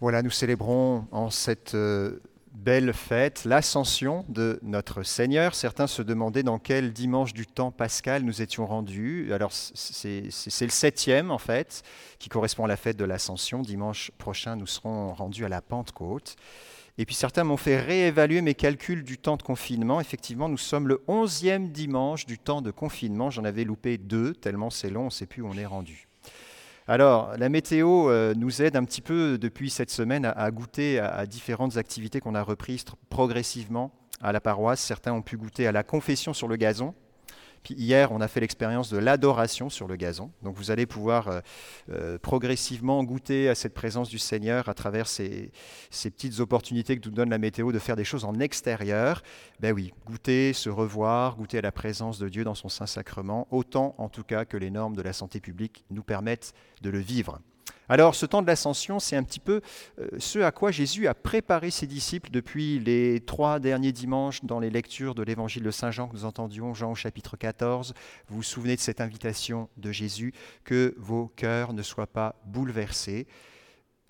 Voilà, nous célébrons en cette euh, belle fête l'ascension de notre Seigneur. Certains se demandaient dans quel dimanche du temps pascal nous étions rendus. Alors c'est le septième en fait, qui correspond à la fête de l'ascension. Dimanche prochain, nous serons rendus à la Pentecôte. Et puis certains m'ont fait réévaluer mes calculs du temps de confinement. Effectivement, nous sommes le onzième dimanche du temps de confinement. J'en avais loupé deux, tellement c'est long, on ne sait plus où on est rendu. Alors, la météo euh, nous aide un petit peu depuis cette semaine à, goûter à, différentes activités qu'on a reprises progressivement à la paroisse. Certains ont pu goûter à la confession sur le gazon. Puis hier, on a fait l'expérience de l'adoration sur le gazon. Donc vous allez pouvoir euh, euh, progressivement goûter à cette présence du Seigneur à travers ces, petites opportunités que nous donne la météo de faire des choses en extérieur. Ben oui, goûter, se revoir, goûter à la présence de Dieu dans son Saint-Sacrement, autant en tout cas que les normes de la santé publique nous permettent de le vivre. Alors ce temps de l'ascension, c'est un petit peu euh, ce à quoi Jésus a préparé ses disciples depuis les trois derniers dimanches dans les lectures de l'évangile de Saint Jean que nous entendions, Jean au chapitre 14. Vous vous souvenez de cette invitation de Jésus, que vos cœurs ne soient pas bouleversés.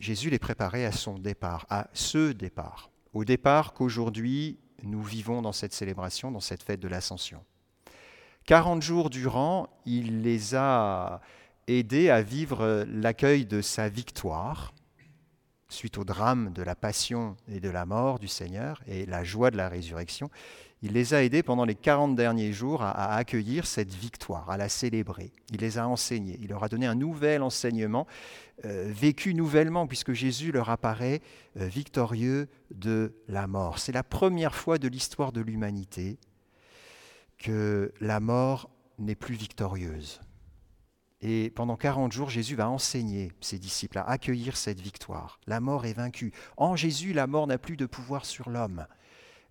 Jésus les préparait à son départ, à ce départ, au départ qu'aujourd'hui nous vivons dans cette célébration, dans cette fête de l'ascension. 40 jours durant, il les a aider à vivre euh, l'accueil de sa victoire suite au drame de la passion et de la mort du Seigneur et la joie de la résurrection. Il les a aidés pendant les 40 derniers jours à, accueillir cette victoire, à la célébrer. Il les a enseignés. Il leur a donné un nouvel enseignement, euh, vécu nouvellement, puisque Jésus leur apparaît euh, victorieux de la mort. C'est la première fois de l'histoire de l'humanité que la mort n'est plus victorieuse. Et pendant 40 jours, Jésus va enseigner ses disciples à accueillir cette victoire. La mort est vaincue. En Jésus, la mort n'a plus de pouvoir sur l'homme.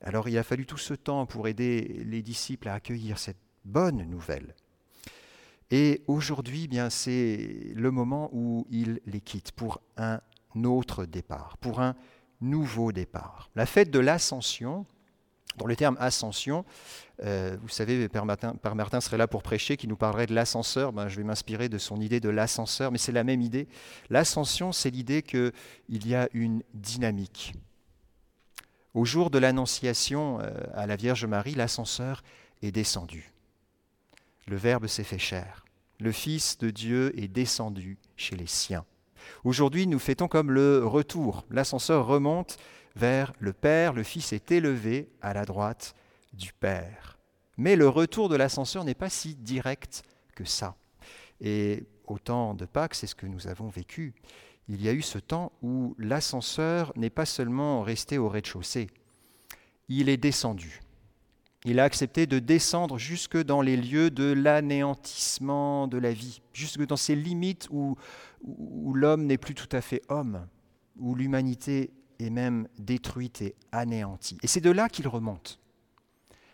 Alors il a fallu tout ce temps pour aider les disciples à accueillir cette bonne nouvelle. Et aujourd'hui, eh bien c'est le moment où il les quitte pour un autre départ, pour un nouveau départ. La fête de l'ascension, dans le terme ascension, euh, vous savez, Père Martin, serait là pour prêcher, qui nous parlerait de l'ascenseur. Ben, je vais m'inspirer de son idée de l'ascenseur, mais c'est la même idée. L'ascension, c'est l'idée qu'il y a une dynamique. Au jour de l'annonciation euh, à la Vierge Marie, l'ascenseur est descendu. Le Verbe s'est fait chair. Le Fils de Dieu est descendu chez les siens. Aujourd'hui, nous fêtons comme le retour. L'ascenseur remonte vers le Père, le Fils est élevé à la droite du Père. Mais le retour de l'ascenseur n'est pas si direct que ça. Et au temps de Pâques, c'est ce que nous avons vécu. Il y a eu ce temps où l'ascenseur n'est pas seulement resté au rez-de-chaussée, il est descendu. Il a accepté de descendre jusque dans les lieux de l'anéantissement de la vie, jusque dans ces limites où, où l'homme n'est plus tout à fait homme, où l'humanité est même détruite et anéantie. Et c'est de là qu'il remonte.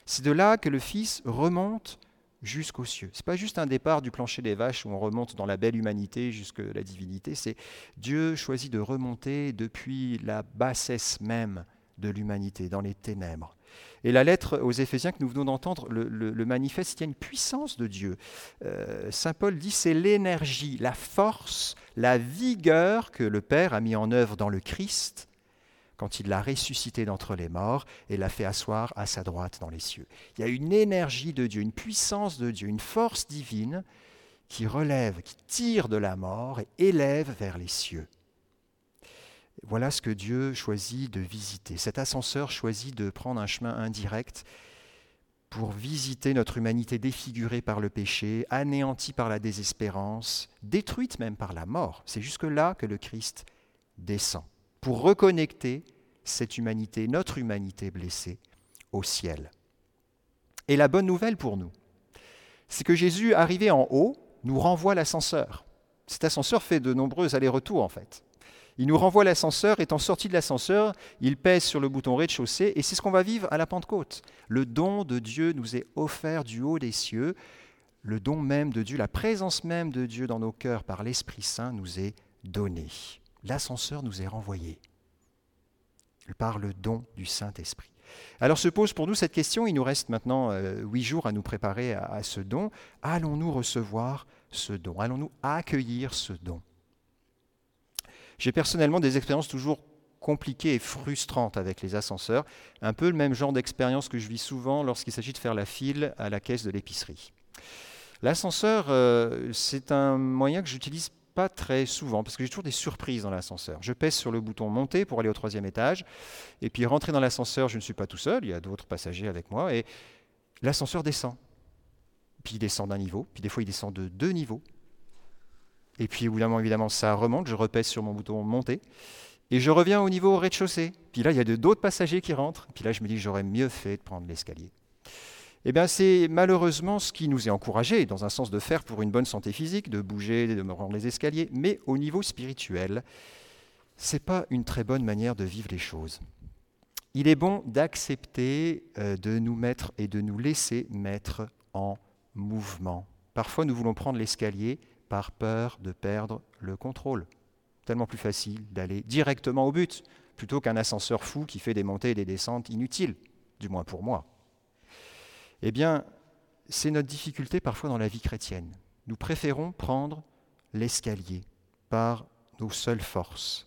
C'est de là que le Fils remonte jusqu'aux cieux. Ce n'est pas juste un départ du plancher des vaches où on remonte dans la belle humanité jusque la divinité, c'est Dieu choisit de remonter depuis la bassesse même de l'humanité, dans les ténèbres. Et la lettre aux Éphésiens que nous venons d'entendre le, manifeste, il y a une puissance de Dieu. Euh, Saint Paul dit c'est l'énergie, la force, la vigueur que le Père a mis en œuvre dans le Christ quand il l'a ressuscité d'entre les morts et l'a fait asseoir à sa droite dans les cieux. Il y a une énergie de Dieu, une puissance de Dieu, une force divine qui relève, qui tire de la mort et élève vers les cieux. Voilà ce que Dieu choisit de visiter. Cet ascenseur choisit de prendre un chemin indirect pour visiter notre humanité défigurée par le péché, anéantie par la désespérance, détruite même par la mort. C'est jusque-là que le Christ descend, pour reconnecter cette humanité, notre humanité blessée, au ciel. Et la bonne nouvelle pour nous, c'est que Jésus, arrivé en haut, nous renvoie l'ascenseur. Cet ascenseur fait de nombreux allers-retours en fait. Il nous renvoie l'ascenseur, étant sorti de l'ascenseur, il pèse sur le bouton rez-de-chaussée, et c'est ce qu'on va vivre à la Pentecôte. Le don de Dieu nous est offert du haut des cieux, le don même de Dieu, la présence même de Dieu dans nos cœurs par l'Esprit Saint nous est donné. L'ascenseur nous est renvoyé par le don du Saint-Esprit. Alors se pose pour nous cette question, il nous reste maintenant euh, huit jours à nous préparer à, ce don. Allons-nous recevoir ce don? Allons-nous accueillir ce don? J'ai personnellement des expériences toujours compliquées et frustrantes avec les ascenseurs, un peu le même genre d'expérience que je vis souvent lorsqu'il s'agit de faire la file à la caisse de l'épicerie. L'ascenseur, euh, c'est un moyen que j'utilise pas très souvent, parce que j'ai toujours des surprises dans l'ascenseur. Je pèse sur le bouton monter pour aller au troisième étage, et puis rentrer dans l'ascenseur, je ne suis pas tout seul, il y a d'autres passagers avec moi, et l'ascenseur descend. Puis il descend d'un niveau, puis des fois il descend de deux niveaux. Et puis évidemment, évidemment, ça remonte, je repèse sur mon bouton monter, et je reviens au niveau rez-de-chaussée. Puis là, il y a d'autres passagers qui rentrent, puis là, je me dis, j'aurais mieux fait de prendre l'escalier. Eh bien, c'est malheureusement ce qui nous est encouragé, dans un sens de faire pour une bonne santé physique, de bouger, de rendre les escaliers, mais au niveau spirituel, ce n'est pas une très bonne manière de vivre les choses. Il est bon d'accepter euh, de nous mettre et de nous laisser mettre en mouvement. Parfois, nous voulons prendre l'escalier par peur de perdre le contrôle. Tellement plus facile d'aller directement au but, plutôt qu'un ascenseur fou qui fait des montées et des descentes inutiles, du moins pour moi. Eh bien, c'est notre difficulté parfois dans la vie chrétienne. Nous préférons prendre l'escalier par nos seules forces.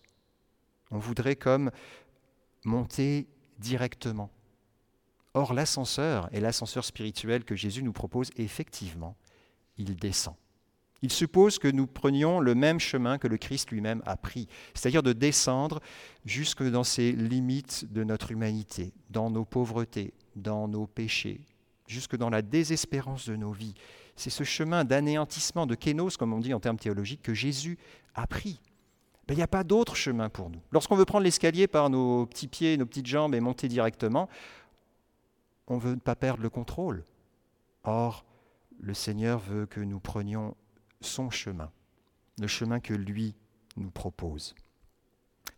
On voudrait comme monter directement. Or, l'ascenseur et l'ascenseur spirituel que Jésus nous propose, effectivement, il descend. Il suppose que nous prenions le même chemin que le Christ lui-même a pris, c'est-à-dire de descendre jusque dans ces limites de notre humanité, dans nos pauvretés, dans nos péchés, jusque dans la désespérance de nos vies. C'est ce chemin d'anéantissement, de kénos, comme on dit en termes théologiques, que Jésus a pris. Ben, il n'y a pas d'autre chemin pour nous. Lorsqu'on veut prendre l'escalier par nos petits pieds, nos petites jambes et monter directement, on ne veut pas perdre le contrôle. Or, le Seigneur veut que nous prenions son chemin, le chemin que lui nous propose.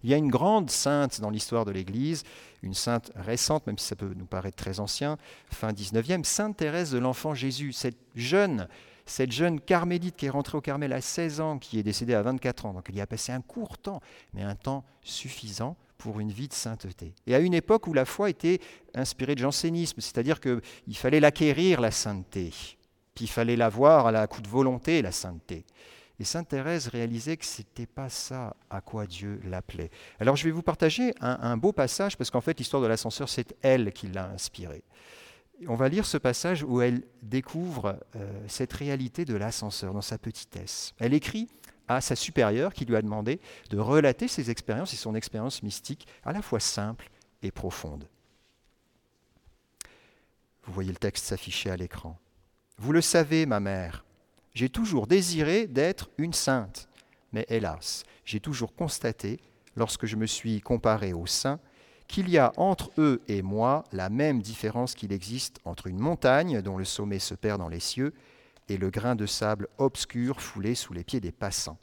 Il y a une grande sainte dans l'histoire de l'Église, une sainte récente, même si ça peut nous paraître très ancien, fin 19e, Sainte Thérèse de l'Enfant Jésus, cette jeune, cette jeune carmélite qui est rentrée au Carmel à 16 ans, qui est décédée à 24 ans. Donc elle y a passé un court temps, mais un temps suffisant pour une vie de sainteté. Et à une époque où la foi était inspirée de jansénisme, c'est-à-dire qu'il fallait l'acquérir, la sainteté, puis il fallait l'avoir à la coup de volonté, la sainteté. Et Sainte Thérèse réalisait que ce n'était pas ça à quoi Dieu l'appelait. Alors je vais vous partager un, beau passage, parce qu'en fait l'histoire de l'ascenseur, c'est elle qui l'a inspirée. On va lire ce passage où elle découvre euh, cette réalité de l'ascenseur dans sa petitesse. Elle écrit à sa supérieure qui lui a demandé de relater ses expériences et son expérience mystique à la fois simple et profonde. Vous voyez le texte s'afficher à l'écran. Vous le savez, ma mère, j'ai toujours désiré d'être une sainte, mais hélas, j'ai toujours constaté, lorsque je me suis comparé aux saints, qu'il y a entre eux et moi la même différence qu'il existe entre une montagne dont le sommet se perd dans les cieux et le grain de sable obscur foulé sous les pieds des passants.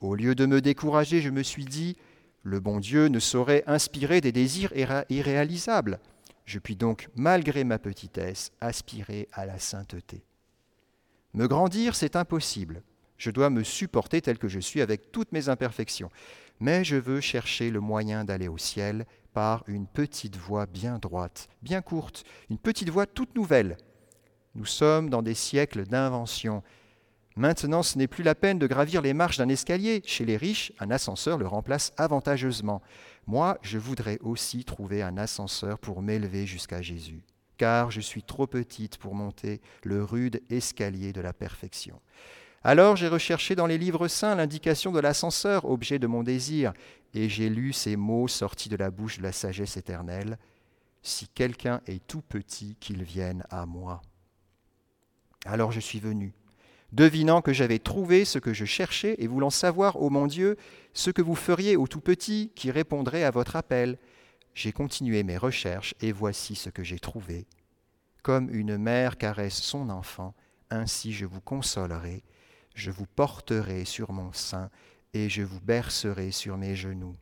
Au lieu de me décourager, je me suis dit, le bon Dieu ne saurait inspirer des désirs irréalisables. Je puis donc, malgré ma petitesse, aspirer à la sainteté. Me grandir, c'est impossible. Je dois me supporter tel que je suis avec toutes mes imperfections. Mais je veux chercher le moyen d'aller au ciel par une petite voie bien droite, bien courte, une petite voie toute nouvelle. Nous sommes dans des siècles d'invention. Maintenant, ce n'est plus la peine de gravir les marches d'un escalier. Chez les riches, un ascenseur le remplace avantageusement. Moi, je voudrais aussi trouver un ascenseur pour m'élever jusqu'à Jésus car je suis trop petite pour monter le rude escalier de la perfection. Alors j'ai recherché dans les livres saints l'indication de l'ascenseur, objet de mon désir, et j'ai lu ces mots sortis de la bouche de la sagesse éternelle. Si quelqu'un est tout petit, qu'il vienne à moi. Alors je suis venu, devinant que j'avais trouvé ce que je cherchais et voulant savoir, ô mon Dieu, ce que vous feriez au tout petit qui répondrait à votre appel. J'ai continué mes recherches et voici ce que j'ai trouvé. Comme une mère caresse son enfant, ainsi je vous consolerai, je vous porterai sur mon sein et je vous bercerai sur mes genoux.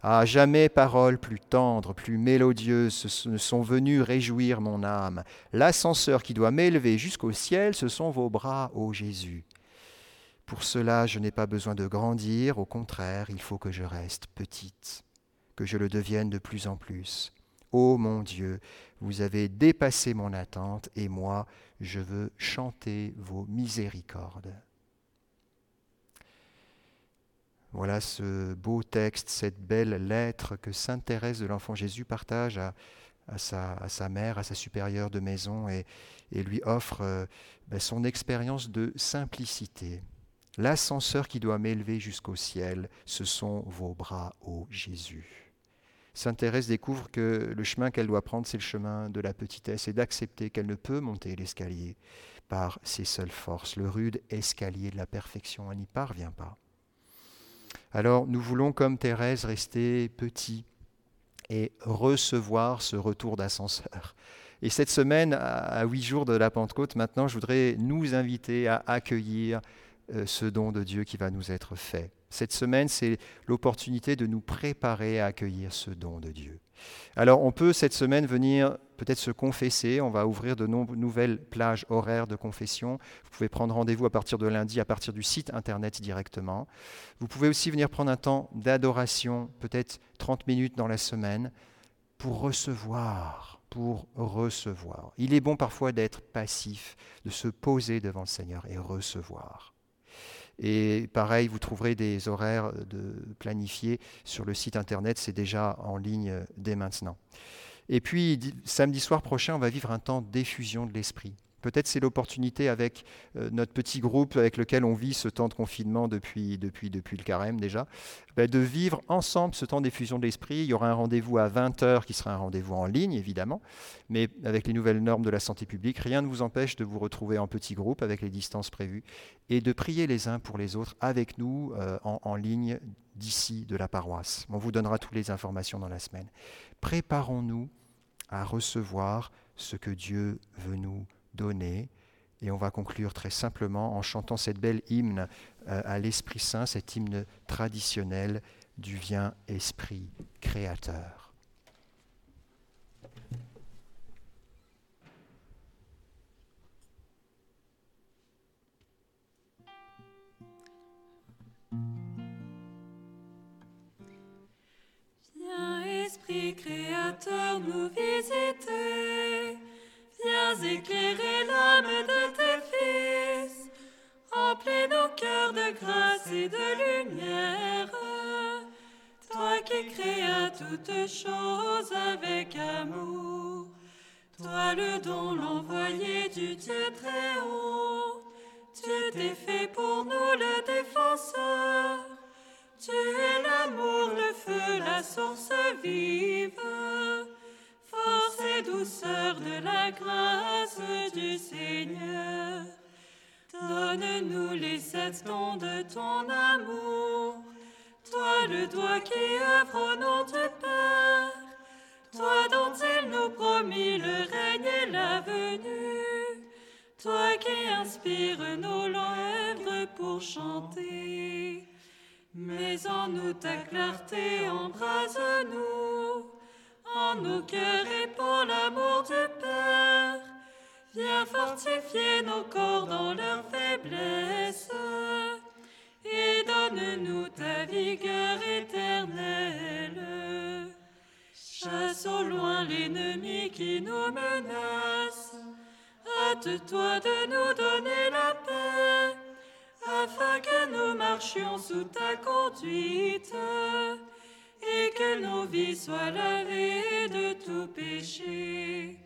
Ah, jamais paroles plus tendres, plus mélodieuses ne sont venues réjouir mon âme. L'ascenseur qui doit m'élever jusqu'au ciel, ce sont vos bras, ô Jésus. Pour cela, je n'ai pas besoin de grandir, au contraire, il faut que je reste petite que je le devienne de plus en plus. Ô mon Dieu, vous avez dépassé mon attente et moi, je veux chanter vos miséricordes. Voilà ce beau texte, cette belle lettre que Sainte Thérèse de l'Enfant Jésus partage à, sa, mère, à sa supérieure de maison, et, lui offre euh, ben, son expérience de simplicité. L'ascenseur qui doit m'élever jusqu'au ciel, ce sont vos bras, ô Jésus. Sainte Thérèse découvre que le chemin qu'elle doit prendre, c'est le chemin de la petitesse et d'accepter qu'elle ne peut monter l'escalier par ses seules forces. Le rude escalier de la perfection, elle n'y parvient pas. Alors nous voulons, comme Thérèse, rester petits et recevoir ce retour d'ascenseur. Et cette semaine, à huit jours de la Pentecôte, maintenant, je voudrais nous inviter à accueillir euh, ce don de Dieu qui va nous être fait. Cette semaine, c'est l'opportunité de nous préparer à accueillir ce don de Dieu. Alors, on peut cette semaine venir peut-être se confesser. On va ouvrir de nouvelles plages horaires de confession. Vous pouvez prendre rendez-vous à partir de lundi, à partir du site internet directement. Vous pouvez aussi venir prendre un temps d'adoration, peut-être 30 minutes dans la semaine, pour recevoir, pour recevoir. Il est bon parfois d'être passif, de se poser devant le Seigneur et recevoir. Et pareil, vous trouverez des horaires de planifiés sur le site internet, c'est déjà en ligne dès maintenant. Et puis, samedi soir prochain, on va vivre un temps d'effusion de l'esprit. Peut-être c'est l'opportunité avec euh, notre petit groupe avec lequel on vit ce temps de confinement depuis, depuis, depuis le carême déjà, ben, de vivre ensemble ce temps d'effusion de l'esprit. Il y aura un rendez-vous à 20h qui sera un rendez-vous en ligne évidemment, mais avec les nouvelles normes de la santé publique, rien ne vous empêche de vous retrouver en petit groupe avec les distances prévues et de prier les uns pour les autres avec nous euh, en, en ligne d'ici de la paroisse. On vous donnera toutes les informations dans la semaine. Préparons-nous à recevoir ce que Dieu veut nous donner. Et on va conclure très simplement en chantant cette belle hymne euh, à l'Esprit Saint, cet hymne traditionnel du Viens Esprit Créateur. Esprit créateur, nous visiter. Viens éclairer et de lumière. Toi qui créas toutes choses avec amour. Toi le don l'envoyé du Dieu très haut. Tu t'es fait pour nous le toi qui œuvre au nom du Père, toi dont il nous promit le règne et la venue, toi qui inspires nos lèvres pour chanter. Mais en nous ta clarté embrase-nous, en nos cœurs et pour l'amour du Père. Viens fortifier nos corps dans leur faiblesse donne-nous ta vigueur éternelle. Chasse au loin l'ennemi qui nous menace. Hâte-toi de nous donner la paix afin que nous marchions sous ta conduite et que nos vies soient lavées de tout péché.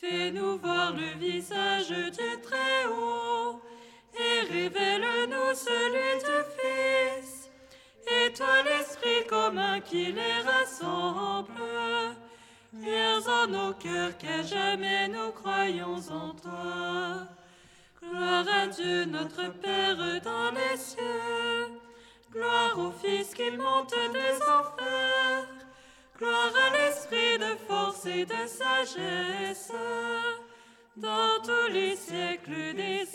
Fais-nous voir le visage du Très-Haut et révèle-nous celui du Fils. Et toi, l'Esprit commun qui les rassemble, viens en nos cœurs qu'à jamais nous croyons en toi. Gloire à Dieu notre Père dans les cieux. Gloire au Fils qui monte des enfers. Gloire à l'Esprit de force et de sagesse. Dans tous les siècles des